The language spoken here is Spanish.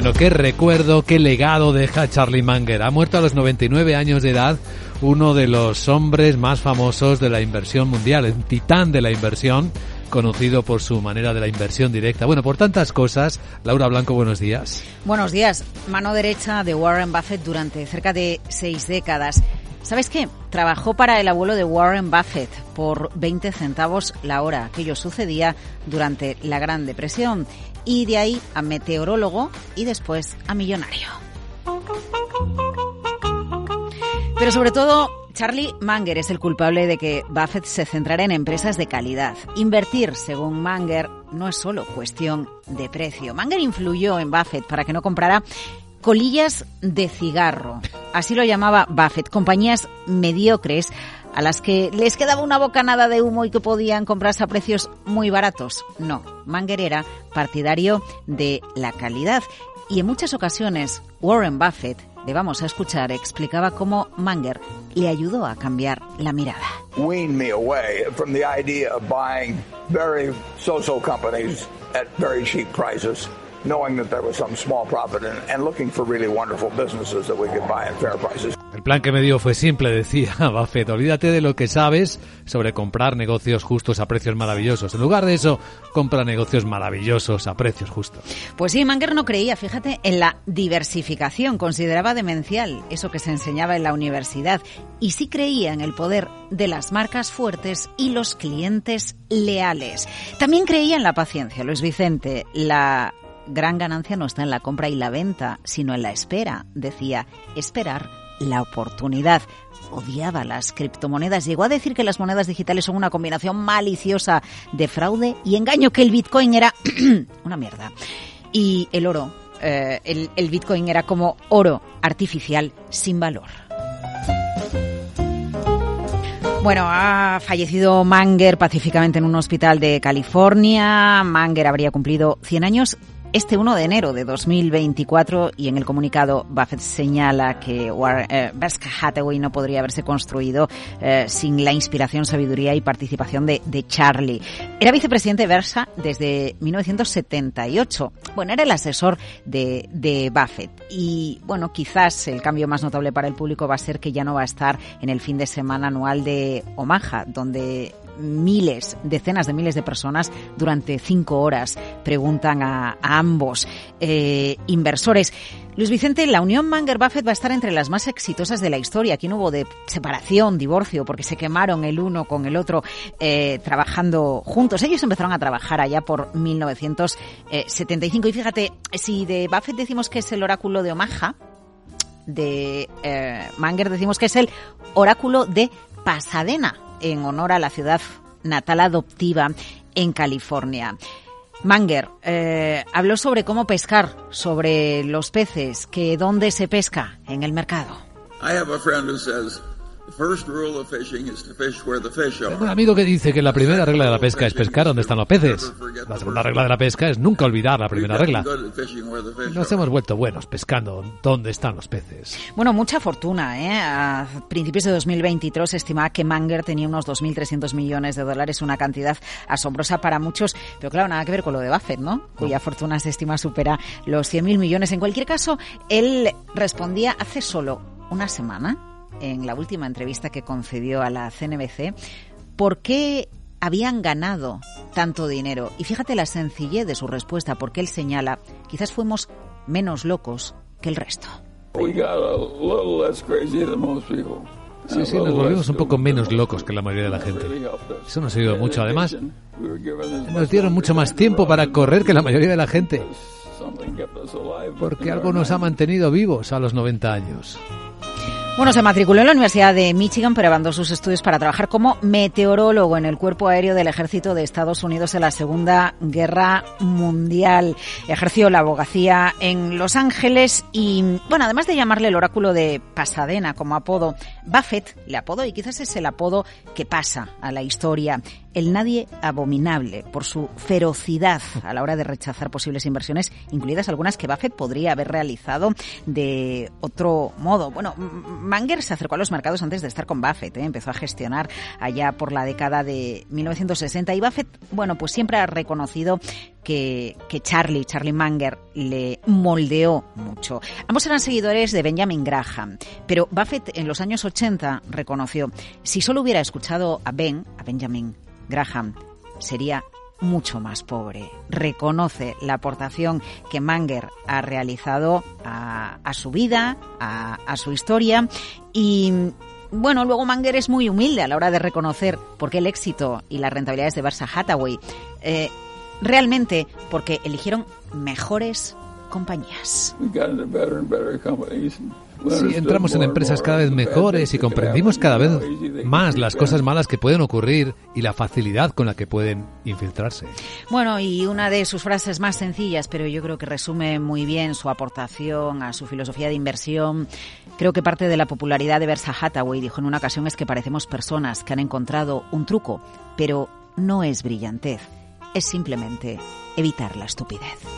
Bueno, qué recuerdo, qué legado deja Charlie Munger. Ha muerto a los 99 años de edad, uno de los hombres más famosos de la inversión mundial, un titán de la inversión, conocido por su manera de la inversión directa. Bueno, por tantas cosas, Laura Blanco, buenos días. Buenos días. Mano derecha de Warren Buffett durante cerca de seis décadas. ¿Sabes qué? Trabajó para el abuelo de Warren Buffett por 20 centavos la hora. Aquello sucedía durante la Gran Depresión. Y de ahí a meteorólogo y después a millonario. Pero sobre todo, Charlie Munger es el culpable de que Buffett se centrara en empresas de calidad. Invertir, según Munger, no es solo cuestión de precio. Munger influyó en Buffett para que no comprara colillas de cigarro. Así lo llamaba Buffett, compañías mediocres a las que les quedaba una bocanada de humo y que podían comprarse a precios muy baratos. No, Munger era partidario de la calidad y en muchas ocasiones Warren Buffett, le vamos a escuchar, explicaba cómo Munger le ayudó a cambiar la mirada. weaned me away from the idea of buying very so-so companies at very cheap prices, knowing that there was some small profit in it, and looking for really wonderful businesses that we could buy at fair prices. El plan que me dio fue simple, decía Buffett. Olvídate de lo que sabes sobre comprar negocios justos a precios maravillosos. En lugar de eso, compra negocios maravillosos a precios justos. Pues sí, Munger no creía, fíjate, en la diversificación. Consideraba demencial eso que se enseñaba en la universidad. Y sí creía en el poder de las marcas fuertes y los clientes leales. También creía en la paciencia. Luis Vicente, la gran ganancia no está en la compra y la venta, sino en la espera. Decía, esperar la oportunidad. Odiaba las criptomonedas. Llegó a decir que las monedas digitales son una combinación maliciosa de fraude y engaño, que el Bitcoin era una mierda. Y el oro, eh, el, el Bitcoin era como oro artificial sin valor. Bueno, ha fallecido Manger pacíficamente en un hospital de California. Manger habría cumplido 100 años este 1 de enero de 2024 y en el comunicado Buffett señala que eh, Berkshire Hathaway no podría haberse construido eh, sin la inspiración, sabiduría y participación de, Charlie. Era vicepresidente de Berkshire desde 1978. Bueno, era el asesor de Buffett y bueno, quizás el cambio más notable para el público va a ser que ya no va a estar en el fin de semana anual de Omaha, donde miles, decenas de miles de personas durante cinco horas preguntan a, ambos eh, inversores. Luis Vicente, la unión Manger-Buffett va a estar entre las más exitosas de la historia. Aquí no hubo de separación, divorcio, porque se quemaron el uno con el otro eh, trabajando juntos. Ellos empezaron a trabajar allá por 1975. Y fíjate, si de Buffett decimos que es el oráculo de Omaha, de eh, Manger decimos que es el oráculo de Pasadena, en honor a la ciudad natal adoptiva en California. Manger eh, habló sobre cómo pescar, sobre los peces, que dónde se pesca en el mercado. The first rule of fishing is to fish where the fish are. Tengo un amigo que dice que la primera regla de la pesca es pescar donde están los peces. La segunda regla de la pesca es nunca olvidar la primera regla. Good at fishing where the fish Nos are. hemos vuelto buenos pescando donde están los peces. Bueno, mucha fortuna. ¿eh? A principios de 2023 se estimaba que Manger tenía unos 2.300 millones de dólares, una cantidad asombrosa para muchos, pero claro, nada que ver con lo de Buffett, ¿no? Cuya fortuna se estima supera los 100.000 millones. En cualquier caso, él respondía hace solo una semana, en la última entrevista que concedió a la CNBC, por qué habían ganado tanto dinero. Y fíjate la sencillez de su respuesta, porque él señala, quizás fuimos menos locos que el resto. Sí, sí, nos volvimos un poco menos locos que la mayoría de la gente. Eso nos ayudó mucho. Además, nos dieron mucho más tiempo para correr que la mayoría de la gente, porque algo nos ha mantenido vivos a los 90 años. Bueno, se matriculó en la Universidad de Michigan, pero abandonó sus estudios para trabajar como meteorólogo en el Cuerpo Aéreo del Ejército de Estados Unidos en la Segunda Guerra Mundial. Ejerció la abogacía en Los Ángeles y, bueno, además de llamarle el oráculo de Pasadena como apodo, Buffett le apodó, y quizás es el apodo que pasa a la historia, el nadie abominable, por su ferocidad a la hora de rechazar posibles inversiones, incluidas algunas que Buffett podría haber realizado de otro modo. Bueno, Manger se acercó a los mercados antes de estar con Buffett, ¿eh? empezó a gestionar allá por la década de 1960 y Buffett, bueno, pues siempre ha reconocido que, que Charlie, Charlie Manger, le moldeó mucho. Ambos eran seguidores de Benjamin Graham, pero Buffett en los años 80 reconoció, si solo hubiera escuchado a Ben, a Benjamin Graham, sería mucho más pobre. Reconoce la aportación que Manger ha realizado a, su vida, a, su historia y bueno, luego Manger es muy humilde a la hora de reconocer por qué el éxito y las rentabilidades de Barça Hathaway eh, realmente porque eligieron mejores compañías. Sí, entramos en empresas cada vez mejores y comprendimos cada vez más las cosas malas que pueden ocurrir y la facilidad con la que pueden infiltrarse. Bueno, y una de sus frases más sencillas, pero yo creo que resume muy bien su aportación a su filosofía de inversión, creo que parte de la popularidad de Bersa Hathaway, dijo en una ocasión, es que parecemos personas que han encontrado un truco, pero no es brillantez, es simplemente evitar la estupidez.